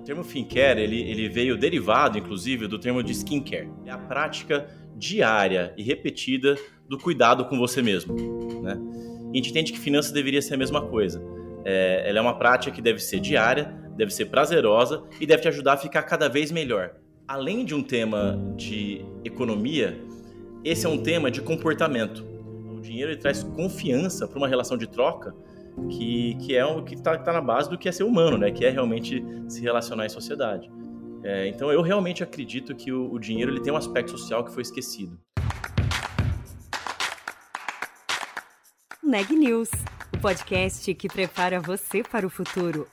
O termo skincare, ele, ele veio derivado, inclusive, do termo de skincare. É a prática diária e repetida do cuidado com você mesmo, né? E a gente entende que finanças deveria ser a mesma coisa. É, ela é uma prática que deve ser diária, deve ser prazerosa e deve te ajudar a ficar cada vez melhor. Além de um tema de economia, esse é um tema de comportamento. O dinheiro traz confiança para uma relação de troca que, que é o que está tá na base do que é ser humano, né? Que é realmente se relacionar em sociedade. É, então eu realmente acredito que o, o dinheiro ele tem um aspecto social que foi esquecido. Neg News, o podcast que prepara você para o futuro.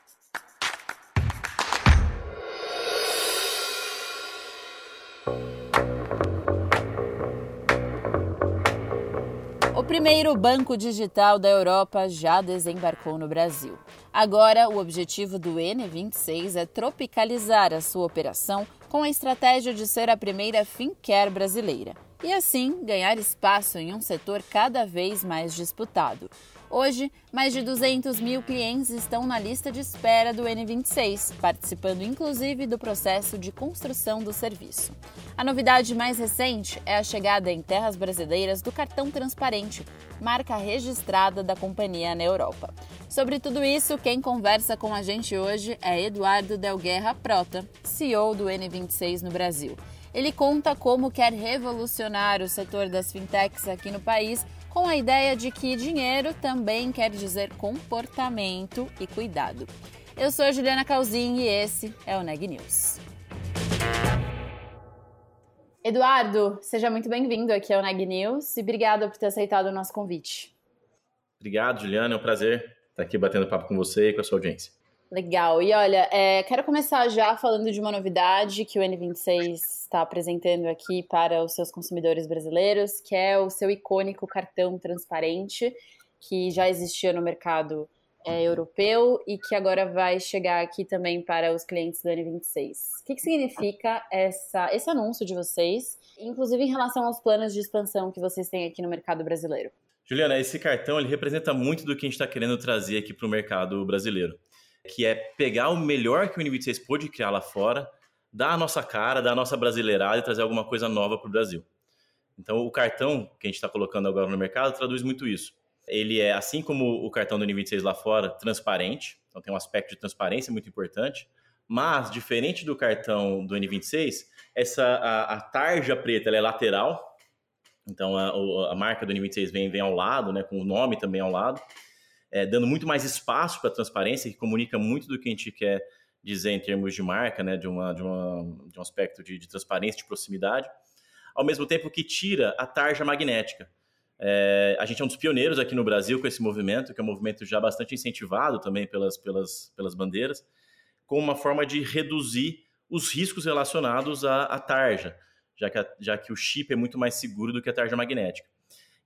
Primeiro banco digital da Europa já desembarcou no Brasil. Agora, o objetivo do N26 é tropicalizar a sua operação com a estratégia de ser a primeira fintech brasileira e, assim, ganhar espaço em um setor cada vez mais disputado. Hoje, mais de 200 mil clientes estão na lista de espera do N26, participando inclusive do processo de construção do serviço. A novidade mais recente é a chegada em terras brasileiras do cartão transparente, marca registrada da companhia na Europa. Sobre tudo isso, quem conversa com a gente hoje é Eduardo Delguerra Prota, CEO do N26 no Brasil. Ele conta como quer revolucionar o setor das fintechs aqui no país com a ideia de que dinheiro também quer dizer comportamento e cuidado. Eu sou Juliana Calzin e esse é o Neg News. Eduardo, seja muito bem-vindo aqui ao Neg News e obrigada por ter aceitado o nosso convite. Obrigado, Juliana. É um prazer estar aqui batendo papo com você e com a sua audiência. Legal. E olha, é, quero começar já falando de uma novidade que o N26 está apresentando aqui para os seus consumidores brasileiros, que é o seu icônico cartão transparente, que já existia no mercado é, europeu e que agora vai chegar aqui também para os clientes do N26. O que, que significa essa, esse anúncio de vocês, inclusive em relação aos planos de expansão que vocês têm aqui no mercado brasileiro? Juliana, esse cartão ele representa muito do que a gente está querendo trazer aqui para o mercado brasileiro que é pegar o melhor que o N26 pôde criar lá fora, dar a nossa cara, dar a nossa brasileirada e trazer alguma coisa nova para o Brasil. Então, o cartão que a gente está colocando agora no mercado traduz muito isso. Ele é, assim como o cartão do N26 lá fora, transparente, então tem um aspecto de transparência muito importante, mas, diferente do cartão do N26, essa, a, a tarja preta é lateral, então a, a marca do N26 vem, vem ao lado, né, com o nome também ao lado, é, dando muito mais espaço para a transparência, que comunica muito do que a gente quer dizer em termos de marca, né, de, uma, de, uma, de um aspecto de, de transparência, de proximidade, ao mesmo tempo que tira a tarja magnética. É, a gente é um dos pioneiros aqui no Brasil com esse movimento, que é um movimento já bastante incentivado também pelas, pelas, pelas bandeiras, com uma forma de reduzir os riscos relacionados à, à tarja, já que, a, já que o chip é muito mais seguro do que a tarja magnética.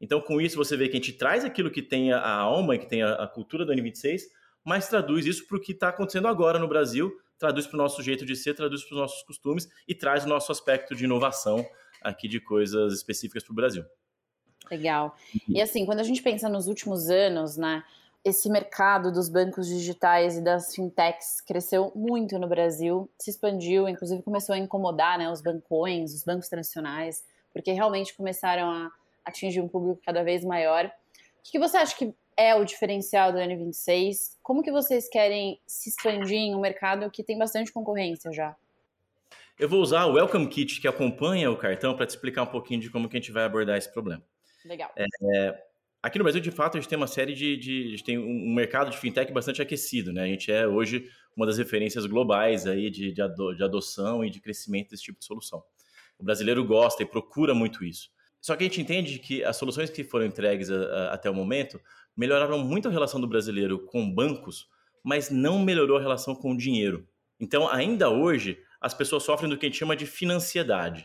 Então, com isso, você vê que a gente traz aquilo que tem a alma, que tem a, cultura do N26, mas traduz isso para o que está acontecendo agora no Brasil, traduz para o nosso jeito de ser, traduz para os nossos costumes e traz o nosso aspecto de inovação aqui de coisas específicas para o Brasil. Legal. E assim, quando a gente pensa nos últimos anos, né, esse mercado dos bancos digitais e das fintechs cresceu muito no Brasil, se expandiu, inclusive começou a incomodar né, os bancões, os bancos tradicionais, porque realmente começaram a atingir um público cada vez maior. O que você acha que é o diferencial do N26? Como que vocês querem se expandir em um mercado que tem bastante concorrência já? Eu vou usar o Welcome Kit que acompanha o cartão para te explicar um pouquinho de como que a gente vai abordar esse problema. Legal. É, aqui no Brasil, de fato, a gente tem uma série de, de, a gente tem um mercado de fintech bastante aquecido, né? A gente é hoje uma das referências globais aí de, de, ado, de adoção e de crescimento desse tipo de solução. O brasileiro gosta e procura muito isso. Só que a gente entende que as soluções que foram entregues a, a, até o momento melhoraram muito a relação do brasileiro com bancos, mas não melhorou a relação com o dinheiro. Então, ainda hoje, as pessoas sofrem do que a gente chama de financiedade.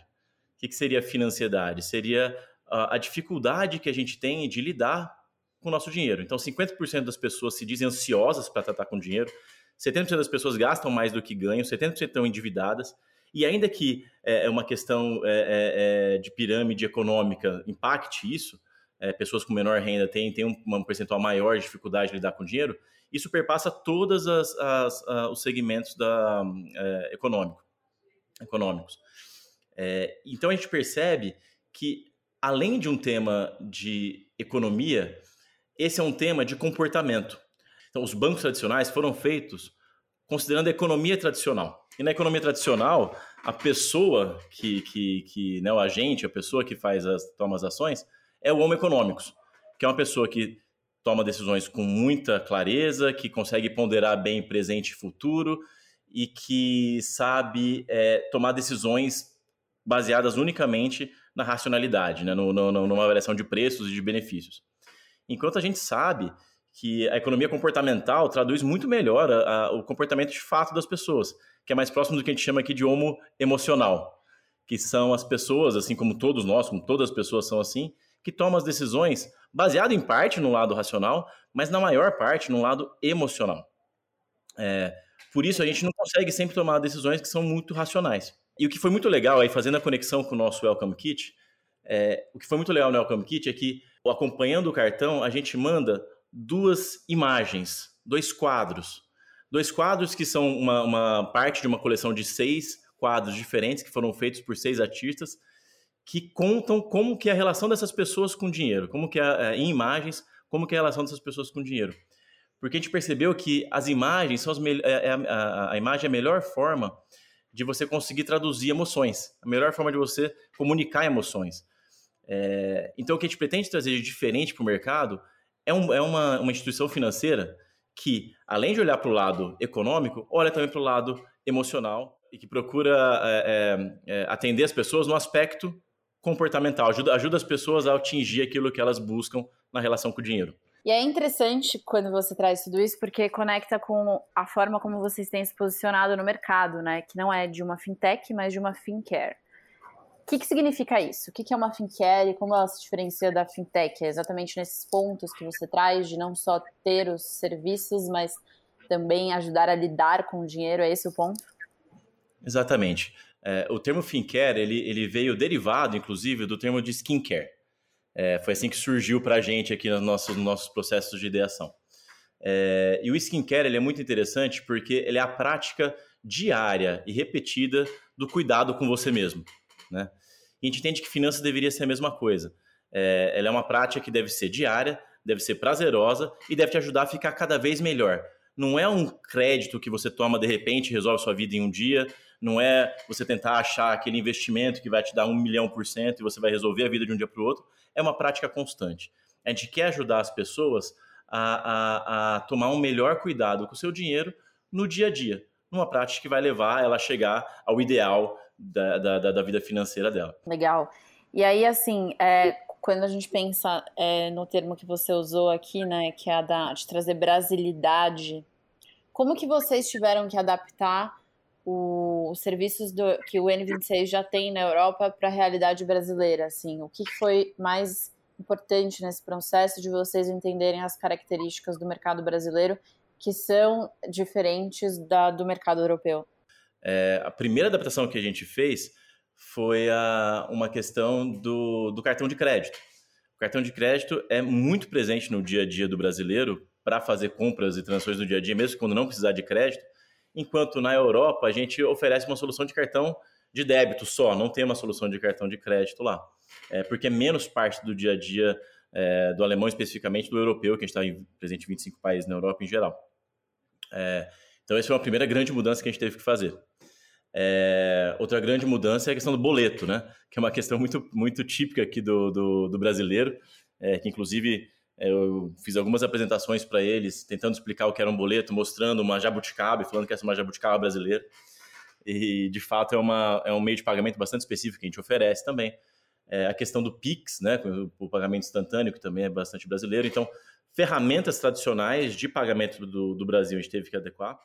O que, que seria financiedade? Seria a, a dificuldade que a gente tem de lidar com o nosso dinheiro. Então, 50% das pessoas se dizem ansiosas para tratar com dinheiro, 70% das pessoas gastam mais do que ganham, 70% estão endividadas, e ainda que é, é uma questão é, é, é, de pirâmide econômica impacte isso, é, pessoas com menor renda têm, têm um percentual maior de dificuldade de lidar com dinheiro, isso perpassa todos os segmentos da, é, econômico, econômicos. É, então a gente percebe que, além de um tema de economia, esse é um tema de comportamento. Então, os bancos tradicionais foram feitos considerando a economia tradicional. E na economia tradicional, a pessoa que, que, que né, o agente, a pessoa que faz as, toma as ações, é o homem econômicos, que é uma pessoa que toma decisões com muita clareza, que consegue ponderar bem presente e futuro e que sabe é, tomar decisões baseadas unicamente na racionalidade, né, no, no, numa avaliação de preços e de benefícios. Enquanto a gente sabe que a economia comportamental traduz muito melhor a, a, o comportamento de fato das pessoas, que é mais próximo do que a gente chama aqui de homo emocional, que são as pessoas, assim como todos nós, como todas as pessoas são assim, que tomam as decisões baseado em parte no lado racional, mas na maior parte no lado emocional. É, por isso a gente não consegue sempre tomar decisões que são muito racionais. E o que foi muito legal aí, fazendo a conexão com o nosso Welcome Kit, é, o que foi muito legal no Welcome Kit é que, acompanhando o cartão, a gente manda duas imagens, dois quadros. Dois quadros que são uma, uma parte de uma coleção de seis quadros diferentes que foram feitos por seis artistas que contam como que é a relação dessas pessoas com dinheiro, como que é, é, em imagens, como que é a relação dessas pessoas com dinheiro. Porque a gente percebeu que as imagens são as é, é, a, a imagem é a melhor forma de você conseguir traduzir emoções, a melhor forma de você comunicar emoções. É, então, o que a gente pretende trazer de diferente para o mercado é, um, é uma, uma instituição financeira que, além de olhar para o lado econômico, olha também para o lado emocional e que procura é, é, é, atender as pessoas no aspecto comportamental, ajuda, ajuda as pessoas a atingir aquilo que elas buscam na relação com o dinheiro. E é interessante quando você traz tudo isso, porque conecta com a forma como vocês têm se posicionado no mercado, né? Que não é de uma fintech, mas de uma fincare. O que, que significa isso? O que, que é uma fincare e como ela se diferencia da fintech? É exatamente nesses pontos que você traz de não só ter os serviços, mas também ajudar a lidar com o dinheiro. É esse o ponto? Exatamente. É, o termo fincare ele, ele veio derivado, inclusive, do termo de skincare. É, foi assim que surgiu para a gente aqui nos nossos, nos nossos processos de ideação. É, e o skincare ele é muito interessante porque ele é a prática diária e repetida do cuidado com você mesmo. Né? E a gente entende que finanças deveria ser a mesma coisa. É, ela é uma prática que deve ser diária, deve ser prazerosa e deve te ajudar a ficar cada vez melhor. Não é um crédito que você toma de repente e resolve sua vida em um dia. Não é você tentar achar aquele investimento que vai te dar um milhão por cento e você vai resolver a vida de um dia para o outro. É uma prática constante. A gente quer ajudar as pessoas a, a, a tomar um melhor cuidado com o seu dinheiro no dia a dia, numa prática que vai levar ela a chegar ao ideal da, da, da vida financeira dela. Legal. E aí, assim, é, quando a gente pensa é, no termo que você usou aqui, né, que é a da, de trazer brasilidade, como que vocês tiveram que adaptar o, os serviços do, que o N26 já tem na Europa para a realidade brasileira? Assim, o que foi mais importante nesse processo de vocês entenderem as características do mercado brasileiro que são diferentes da, do mercado europeu? É, a primeira adaptação que a gente fez foi a, uma questão do, do cartão de crédito. O cartão de crédito é muito presente no dia a dia do brasileiro para fazer compras e transações no dia a dia, mesmo quando não precisar de crédito, enquanto na Europa a gente oferece uma solução de cartão de débito só, não tem uma solução de cartão de crédito lá, é, porque é menos parte do dia a dia é, do alemão, especificamente do europeu, que a gente está presente em 25 países na Europa em geral. É, então, essa foi uma primeira grande mudança que a gente teve que fazer. É, outra grande mudança é a questão do boleto, né? Que é uma questão muito, muito típica aqui do, do, do brasileiro, é, que inclusive é, eu fiz algumas apresentações para eles, tentando explicar o que era um boleto, mostrando uma jabuticaba, falando que essa é uma jabuticaba brasileira. E, de fato, é, uma, é um meio de pagamento bastante específico que a gente oferece também. É, a questão do PIX, né, o pagamento instantâneo, que também é bastante brasileiro. Então, ferramentas tradicionais de pagamento do, do Brasil a gente teve que adequar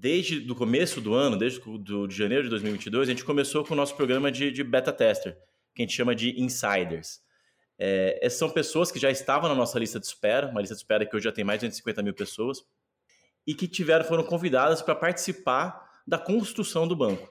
desde o começo do ano, desde do, de janeiro de 2022, a gente começou com o nosso programa de, de beta tester, que a gente chama de insiders. É, essas são pessoas que já estavam na nossa lista de espera, uma lista de espera que hoje já tem mais de 250 mil pessoas, e que tiveram, foram convidadas para participar da construção do banco.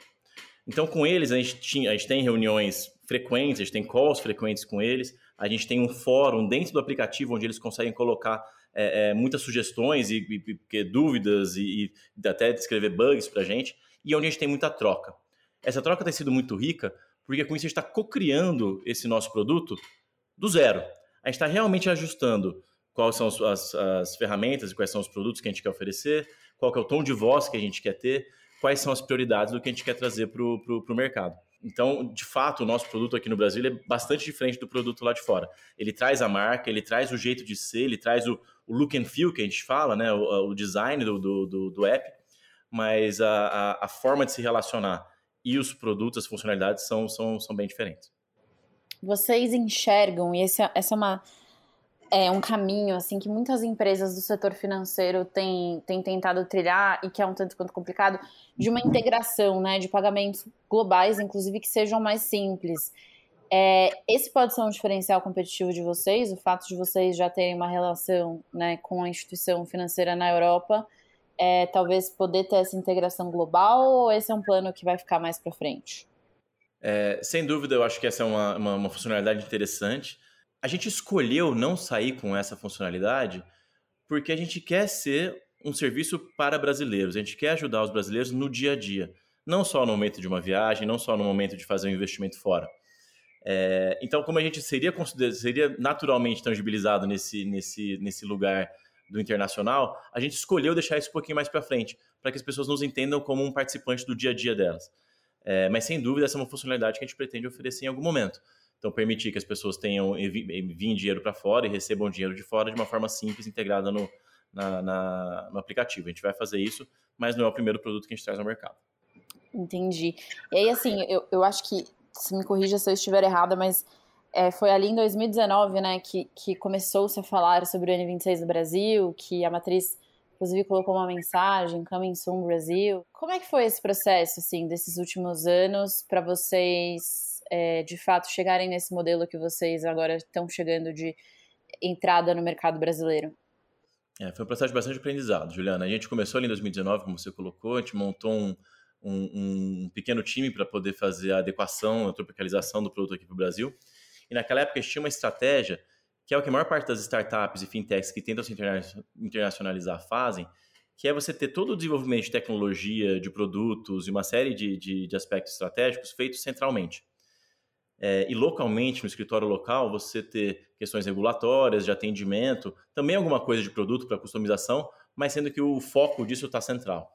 Então, com eles, a gente, tinha, a gente tem reuniões frequentes, a gente tem calls frequentes com eles, a gente tem um fórum dentro do aplicativo onde eles conseguem colocar é, é, muitas sugestões e, e, e dúvidas e, e, até descrever bugs para a gente, e onde a gente tem muita troca. Essa troca tem sido muito rica, porque com isso a gente está co-criando esse nosso produto do zero. A gente está realmente ajustando quais são as, as, ferramentas e quais são os produtos que a gente quer oferecer, qual que é o tom de voz que a gente quer ter, quais são as prioridades do que a gente quer trazer para o mercado. Então, de fato, o nosso produto aqui no Brasil é bastante diferente do produto lá de fora. Ele traz a marca, ele traz o jeito de ser, ele traz o, o look and feel que a gente fala, né? o, o design do, do, do, app, mas a, a, a, forma de se relacionar e os produtos, as funcionalidades são, são, são bem diferentes. Vocês enxergam, e esse, essa é uma é um caminho assim que muitas empresas do setor financeiro têm, têm tentado trilhar e que é um tanto quanto complicado de uma integração né, de pagamentos globais, inclusive que sejam mais simples. É, esse pode ser um diferencial competitivo de vocês, o fato de vocês já terem uma relação né, com a instituição financeira na Europa, é, talvez poder ter essa integração global ou esse é um plano que vai ficar mais para frente? É, sem dúvida, eu acho que essa é uma, uma, uma funcionalidade interessante a gente escolheu não sair com essa funcionalidade porque a gente quer ser um serviço para brasileiros, a gente quer ajudar os brasileiros no dia a dia, não só no momento de uma viagem, não só no momento de fazer um investimento fora. É, então, como a gente seria, seria naturalmente tangibilizado nesse, nesse, nesse lugar do internacional, a gente escolheu deixar isso um pouquinho mais para frente, para que as pessoas nos entendam como um participante do dia a dia delas. É, mas, sem dúvida, essa é uma funcionalidade que a gente pretende oferecer em algum momento. Então, permitir que as pessoas tenham enviem dinheiro para fora e recebam dinheiro de fora de uma forma simples, integrada no, na, na, no aplicativo. A gente vai fazer isso, mas não é o primeiro produto que a gente traz ao mercado. Entendi. E aí, assim, eu, eu acho que, se me corrija se eu estiver errada, mas é, foi ali em 2019, né, que, que começou-se a falar sobre o N26 no Brasil, que a matriz, inclusive, colocou uma mensagem, Coming Soon Brasil. Como é que foi esse processo, assim, desses últimos anos para vocês é, de fato chegarem nesse modelo que vocês agora estão chegando de entrada no mercado brasileiro? É, foi um processo de bastante aprendizado, Juliana. A gente começou ali em 2019, como você colocou, a gente montou um, um, um pequeno time para poder fazer a adequação, a tropicalização do produto aqui para o Brasil. E naquela época a gente tinha uma estratégia, que é o que a maior parte das startups e fintechs que tentam se internacionalizar fazem, que é você ter todo o desenvolvimento de tecnologia, de produtos e uma série de, de, de aspectos estratégicos feitos centralmente é, e localmente, no escritório local, você ter questões regulatórias, de atendimento, também alguma coisa de produto para customização, mas sendo que o foco disso está central.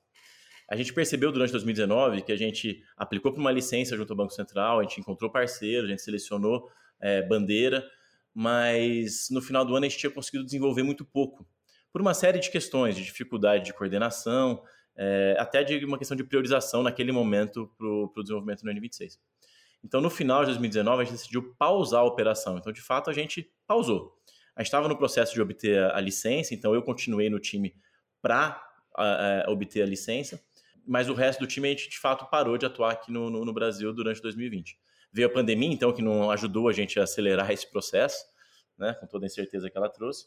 A gente percebeu durante 2019 que a gente aplicou para uma licença junto ao Banco Central, a gente encontrou parceiros, a gente selecionou é, bandeira, mas no final do ano a gente tinha conseguido desenvolver muito pouco, por uma série de questões, de dificuldade de coordenação, é, até de uma questão de priorização naquele momento para o desenvolvimento no N26. Então, no final de 2019, a gente decidiu pausar a operação. Então, de fato, a gente pausou. A gente estava no processo de obter a, licença, então eu continuei no time para obter a licença, mas o resto do time a gente, de fato, parou de atuar aqui no, no, no Brasil durante 2020. Veio a pandemia, então, que não ajudou a gente a acelerar esse processo, né, com toda a incerteza que ela trouxe.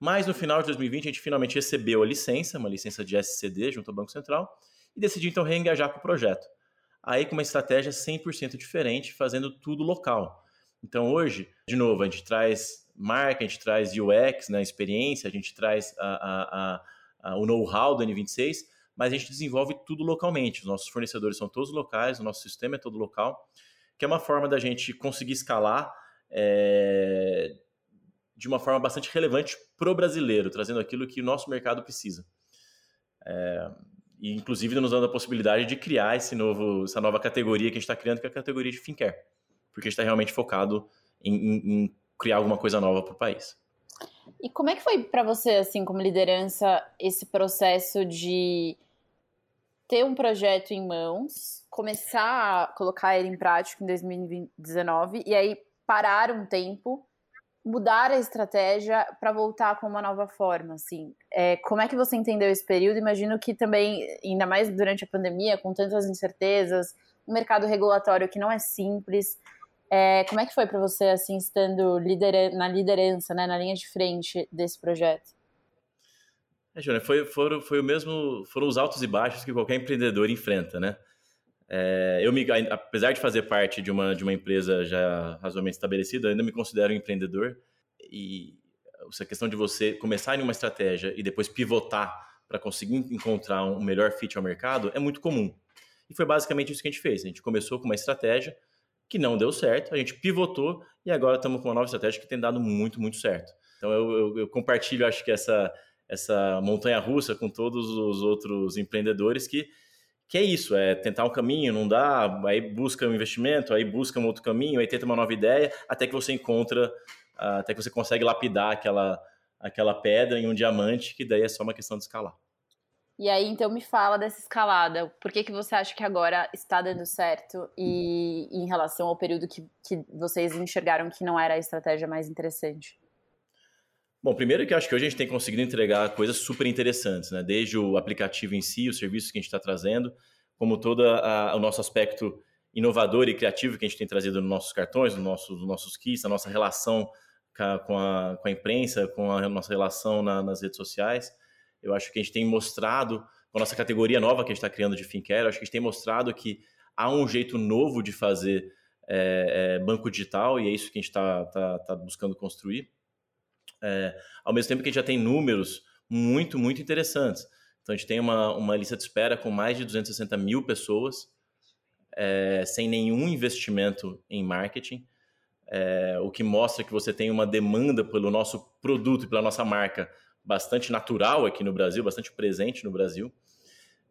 Mas no final de 2020, a gente finalmente recebeu a licença, uma licença de SCD junto ao Banco Central, e decidiu então reengajar com o projeto aí com uma estratégia 100% diferente, fazendo tudo local. Então hoje, de novo, a gente traz marca, a gente traz UX, né, experiência, a gente traz a, a, a, o know-how do N26, mas a gente desenvolve tudo localmente. Os nossos fornecedores são todos locais, o nosso sistema é todo local, que é uma forma da gente conseguir escalar é, de uma forma bastante relevante para o brasileiro, trazendo aquilo que o nosso mercado precisa. É, e inclusive nos dando a possibilidade de criar esse novo, essa nova categoria que a gente está criando, que é a categoria de FinCare, porque a gente está realmente focado em, em, em, criar alguma coisa nova para o país. E como é que foi para você, assim, como liderança, esse processo de ter um projeto em mãos, começar a colocar ele em prática em 2019 e aí parar um tempo mudar a estratégia para voltar com uma nova forma, assim. É, como é que você entendeu esse período? Imagino que também, ainda mais durante a pandemia, com tantas incertezas, um mercado regulatório que não é simples. É, como é que foi para você, assim, estando na liderança, né, na linha de frente desse projeto? É, Júlia, foi, foi o mesmo, foram os altos e baixos que qualquer empreendedor enfrenta, né? É, eu me, apesar de fazer parte de uma, de uma empresa já razoavelmente estabelecida, ainda me considero um empreendedor e essa questão de você começar em uma estratégia e depois pivotar para conseguir encontrar um melhor fit ao mercado é muito comum. E foi basicamente isso que a gente fez. A gente começou com uma estratégia que não deu certo, a gente pivotou e agora estamos com uma nova estratégia que tem dado muito, muito certo. Então eu, eu, eu compartilho, acho que essa, essa montanha russa com todos os outros empreendedores que que é isso, é tentar um caminho, não dá, aí busca um investimento, aí busca um outro caminho, aí tenta uma nova ideia, até que você encontra, até que você consegue lapidar aquela, aquela pedra em um diamante, que daí é só uma questão de escalar. E aí, então, me fala dessa escalada. Por que, que você acha que agora está dando certo e, e em relação ao período que, que vocês enxergaram que não era a estratégia mais interessante? Bom, primeiro que acho que hoje a gente tem conseguido entregar coisas super interessantes, né? Desde o aplicativo em si, os serviços que a gente está trazendo, como todo a, o nosso aspecto inovador e criativo que a gente tem trazido nos nossos cartões, nos nossos, nos nossos kits, a nossa relação com a, com a imprensa, com a nossa relação na, nas redes sociais. Eu acho que a gente tem mostrado, com a nossa categoria nova que a gente está criando de FinCare, acho que a gente tem mostrado que há um jeito novo de fazer é, é, banco digital e é isso que a gente está tá, tá buscando construir é, ao mesmo tempo que a gente já tem números muito, muito interessantes. Então, a gente tem uma, uma lista de espera com mais de 260 mil pessoas, é, sem nenhum investimento em marketing, é, o que mostra que você tem uma demanda pelo nosso produto e pela nossa marca bastante natural aqui no Brasil, bastante presente no Brasil.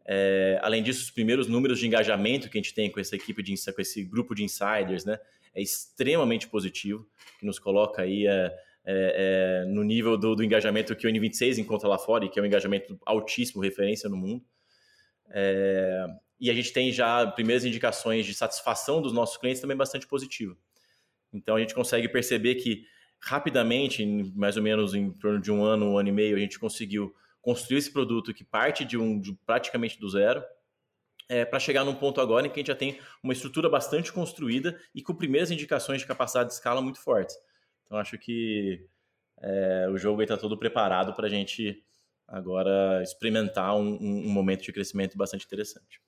É, além disso, os primeiros números de engajamento que a gente tem com essa equipe de com esse grupo de insiders, né, é extremamente positivo, que nos coloca aí é, é, no nível do, do, engajamento que o N26 encontra lá fora, e que é um engajamento altíssimo, referência no mundo. É, e a gente tem já primeiras indicações de satisfação dos nossos clientes também bastante positiva. Então a gente consegue perceber que rapidamente, mais ou menos em torno de um ano, um ano e meio, a gente conseguiu construir esse produto que parte de um de praticamente do zero, é, para chegar num ponto agora em que a gente já tem uma estrutura bastante construída e com primeiras indicações de capacidade de escala muito fortes. Então acho que é, o jogo está todo preparado para a gente agora experimentar um, um, momento de crescimento bastante interessante.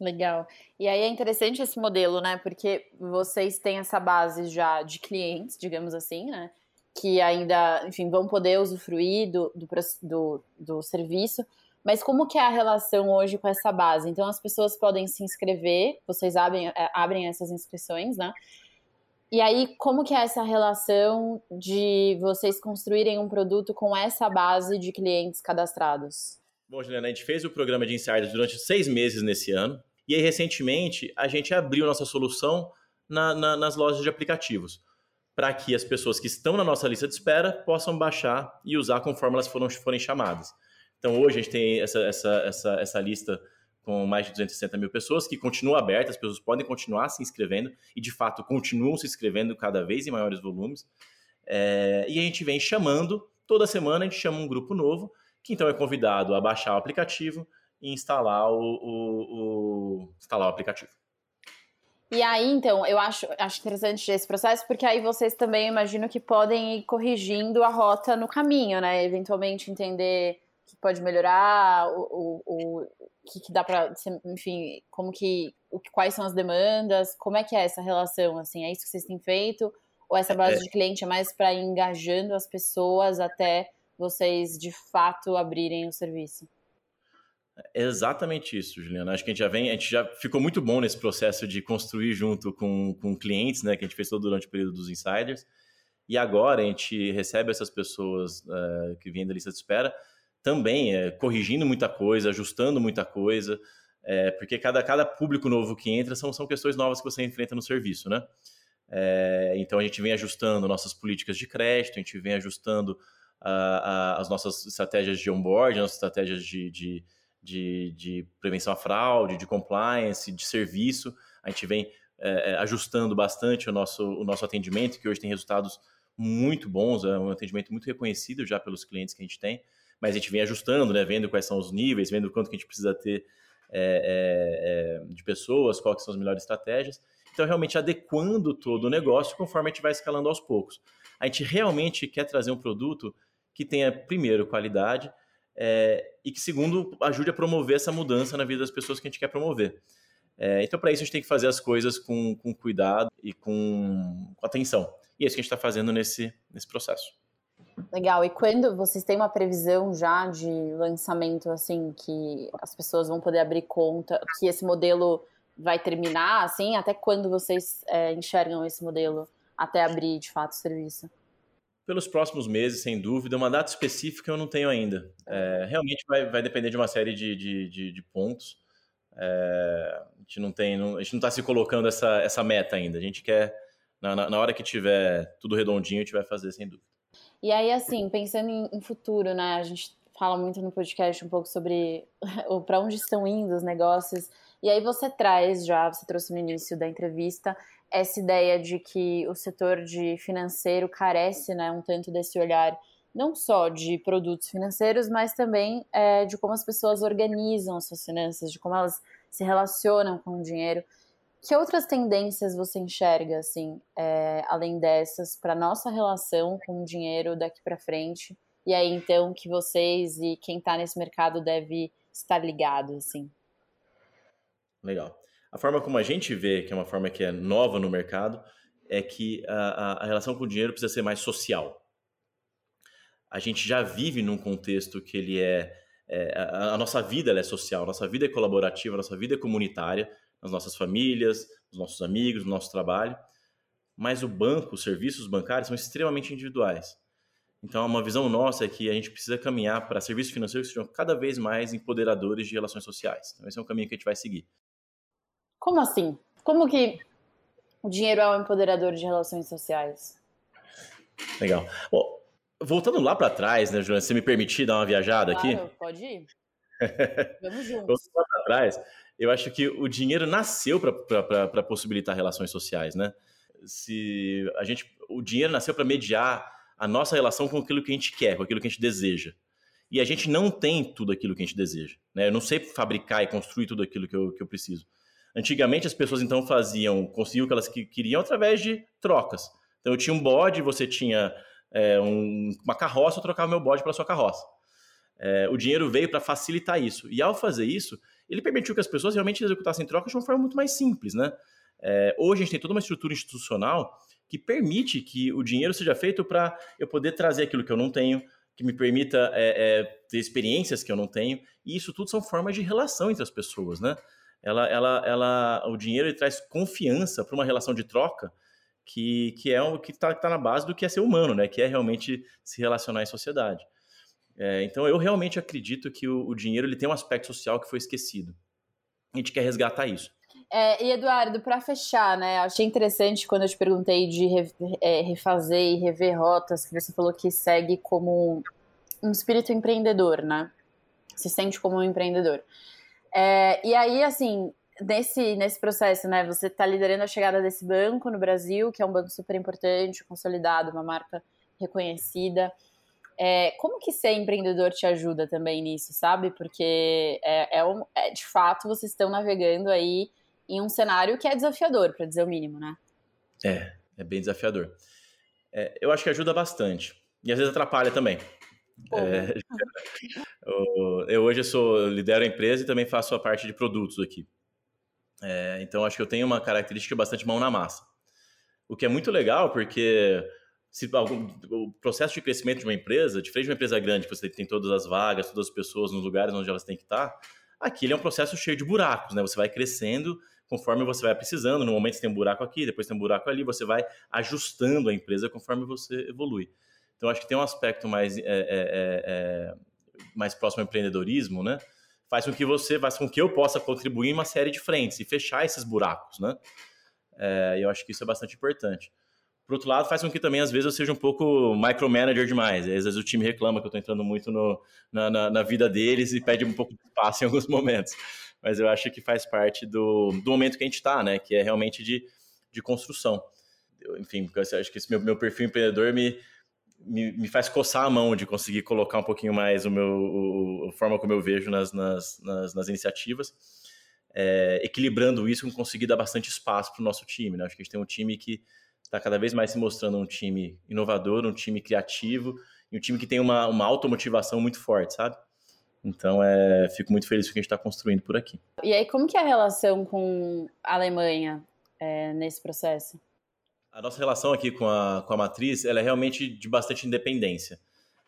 Legal. E aí é interessante esse modelo, né? Porque vocês têm essa base já de clientes, digamos assim, né? Que ainda, enfim, vão poder usufruir do, do, do, do serviço. Mas como que é a relação hoje com essa base? Então as pessoas podem se inscrever, vocês abrem, é, abrem essas inscrições, né? E aí, como que é essa relação de vocês construírem um produto com essa base de clientes cadastrados? Bom, Juliana, a gente fez o programa de insiders durante seis meses nesse ano. E aí, recentemente, a gente abriu nossa solução na, na, nas lojas de aplicativos, para que as pessoas que estão na nossa lista de espera possam baixar e usar conforme elas foram, forem chamadas. Então, hoje a gente tem essa, essa, essa, essa lista com mais de 260 mil pessoas, que continua aberta, as pessoas podem continuar se inscrevendo e, de fato, continuam se inscrevendo cada vez em maiores volumes. É, e a gente vem chamando, toda semana a gente chama um grupo novo, que então é convidado a baixar o aplicativo e instalar o, o, o instalar o aplicativo. E aí, então, eu acho, acho interessante esse processo, porque aí vocês também imagino que podem ir corrigindo a rota no caminho, né? Eventualmente entender que pode melhorar, o, o, o que, que dá para, enfim, como que, o, quais são as demandas, como é que é essa relação, assim, é isso que vocês têm feito? Ou essa base é. de cliente é mais para engajando as pessoas até vocês de fato abrirem o serviço? É exatamente isso, Juliana. Acho que a gente já vem, a gente já ficou muito bom nesse processo de construir junto com, com clientes, né, que a gente fez todo durante o período dos insiders. E agora a gente recebe essas pessoas uh, que vêm da lista de espera também é, corrigindo muita coisa, ajustando muita coisa, é, porque cada, cada público novo que entra são, são questões novas que você enfrenta no serviço, né? É, então a gente vem ajustando nossas políticas de crédito, a gente vem ajustando a, a, as nossas estratégias de onboarding, nossas estratégias de, de, de, de, prevenção à fraude, de compliance, de serviço. A gente vem é, é, ajustando bastante o nosso, o nosso atendimento, que hoje tem resultados muito bons, é um atendimento muito reconhecido já pelos clientes que a gente tem mas a gente vem ajustando, né? Vendo quais são os níveis, vendo quanto que a gente precisa ter é, é, é, de pessoas, quais são as melhores estratégias. Então, realmente adequando todo o negócio conforme a gente vai escalando aos poucos. A gente realmente quer trazer um produto que tenha, primeiro, qualidade é, e que, segundo, ajude a promover essa mudança na vida das pessoas que a gente quer promover. É, então, para isso, a gente tem que fazer as coisas com, com cuidado e com, com atenção. E é isso que a gente está fazendo nesse, nesse processo. Legal. E quando vocês têm uma previsão já de lançamento, assim, que as pessoas vão poder abrir conta, que esse modelo vai terminar, assim, até quando vocês é, enxergam esse modelo até abrir de fato o serviço? Pelos próximos meses, sem dúvida. Uma data específica eu não tenho ainda. É, realmente vai, vai, depender de uma série de, de, de, de pontos. É, a gente não tem, não, a gente não está se colocando essa, essa meta ainda. A gente quer, na, na hora que tiver tudo redondinho, a gente vai fazer sem dúvida. E aí, assim, pensando em, em futuro, né? A gente fala muito no podcast um pouco sobre para onde estão indo os negócios. E aí você traz já, você trouxe no início da entrevista, essa ideia de que o setor de financeiro carece, né, um tanto desse olhar não só de produtos financeiros, mas também é, de como as pessoas organizam suas finanças, de como elas se relacionam com o dinheiro. Que outras tendências você enxerga, assim, é, além dessas, para nossa relação com o dinheiro daqui para frente? E aí, então, que vocês e quem está nesse mercado deve estar ligado, assim? Legal. A forma como a gente vê, que é uma forma que é nova no mercado, é que a, a relação com o dinheiro precisa ser mais social. A gente já vive num contexto que ele é, é a, a, nossa vida é social, a nossa vida é colaborativa, a nossa vida é comunitária, nas nossas famílias, nos nossos amigos, no nosso trabalho. Mas o banco, os serviços bancários são extremamente individuais. Então, uma visão nossa é que a gente precisa caminhar para serviços financeiros que sejam cada vez mais empoderadores de relações sociais. Então, esse é um caminho que a gente vai seguir. Como assim? Como que o dinheiro é um empoderador de relações sociais? Legal. Bom, voltando lá para trás, né, Juliana, se me permitir dar uma viajada claro, aqui? pode ir. Vamos juntos. Voltando lá para trás, eu acho que o dinheiro nasceu para possibilitar relações sociais, né? Se a gente, o dinheiro nasceu para mediar a nossa relação com aquilo que a gente quer, com aquilo que a gente deseja. E a gente não tem tudo aquilo que a gente deseja. Né? Eu não sei fabricar e construir tudo aquilo que eu, que eu preciso. Antigamente as pessoas então faziam, conseguiam o que elas queriam através de trocas. Então eu tinha um bode, você tinha é, um, uma carroça, eu trocava meu bode pela sua carroça. É, o dinheiro veio para facilitar isso. E ao fazer isso, ele permitiu que as pessoas realmente executassem trocas de uma forma muito mais simples, né? É, hoje a gente tem toda uma estrutura institucional que permite que o dinheiro seja feito para eu poder trazer aquilo que eu não tenho, que me permita é, é, ter experiências que eu não tenho, e isso tudo são formas de relação entre as pessoas, né? ela, ela, ela, o dinheiro traz confiança para uma relação de troca que, que é o que está tá na base do que é ser humano, né? Que é realmente se relacionar em sociedade. É, então, eu realmente acredito que o, o, dinheiro ele tem um aspecto social que foi esquecido. A gente quer resgatar isso. É, e Eduardo, para fechar, né? Achei interessante quando eu te perguntei de re, é, refazer e rever rotas, que você falou que segue como um espírito empreendedor, né? Se sente como um empreendedor. É, e aí, assim, nesse, nesse processo, né, você está liderando a chegada desse banco no Brasil, que é um banco super importante, consolidado, uma marca reconhecida. É, como que ser empreendedor te ajuda também nisso, sabe? Porque é, é, um, é, de fato vocês estão navegando aí em um cenário que é desafiador, para dizer o mínimo, né? É, é bem desafiador. É, eu acho que ajuda bastante. E às vezes atrapalha também. É, eu, hoje sou lidero a empresa e também faço a parte de produtos aqui. É, então acho que eu tenho uma característica bastante mão na massa. O que é muito legal porque se algum, o processo de crescimento de uma empresa, diferente de uma empresa grande, que você tem todas as vagas, todas as pessoas nos lugares onde elas têm que estar, aqui ele é um processo cheio de buracos, né? Você vai crescendo conforme você vai precisando. No momento você tem um buraco aqui, depois tem um buraco ali, você vai ajustando a empresa conforme você evolui. Então, acho que tem um aspecto mais, é, é, é, é, mais próximo ao empreendedorismo, né? Faz com que você, faz com que eu possa contribuir em uma série de frentes e fechar esses buracos, né? É, eu acho que isso é bastante importante. Por outro lado, faz com que também, às vezes, eu seja um pouco micromanager demais. Às vezes o time reclama que eu estou entrando muito no, na, na, na, vida deles e pede um pouco de espaço em alguns momentos. Mas eu acho que faz parte do, do momento que a gente está, né? Que é realmente de, de construção. Eu, enfim, eu acho que esse meu, meu perfil empreendedor me, me, me, faz coçar a mão de conseguir colocar um pouquinho mais o meu, o, a forma como eu vejo nas, nas, nas, nas iniciativas, é, equilibrando isso com conseguir dar bastante espaço para o nosso time. Né? Acho que a gente tem um time que está cada vez mais se mostrando um time inovador, um time criativo e um time que tem uma, uma automotivação muito forte, sabe? Então, é, fico muito feliz com o que a gente está construindo por aqui. E aí, como que é a relação com a Alemanha é, nesse processo? A nossa relação aqui com a, com a matriz ela é realmente de bastante independência.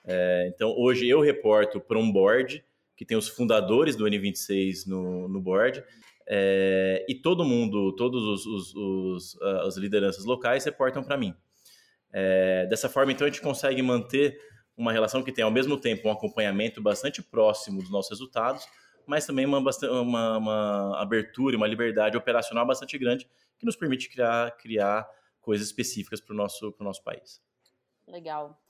É, então, hoje eu reporto para um board que tem os fundadores do N26 no, no board, é, e todo mundo, todos os, os, os uh, as lideranças locais reportam para mim. É, dessa forma, então, a gente consegue manter uma relação que tem, ao mesmo tempo, um acompanhamento bastante próximo dos nossos resultados, mas também uma, uma, uma abertura, uma liberdade operacional bastante grande, que nos permite criar, criar coisas específicas para o nosso, nosso país. Legal.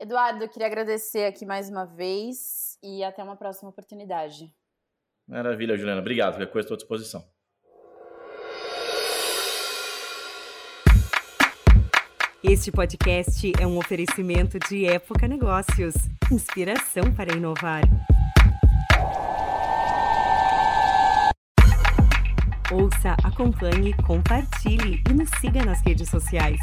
Eduardo, queria agradecer aqui mais uma vez e até uma próxima oportunidade. Maravilha, Juliana. Obrigado. Qualquer coisa, estou à disposição. Este podcast é um oferecimento de Época Negócios inspiração para inovar. Ouça, acompanhe, compartilhe e nos siga nas redes sociais.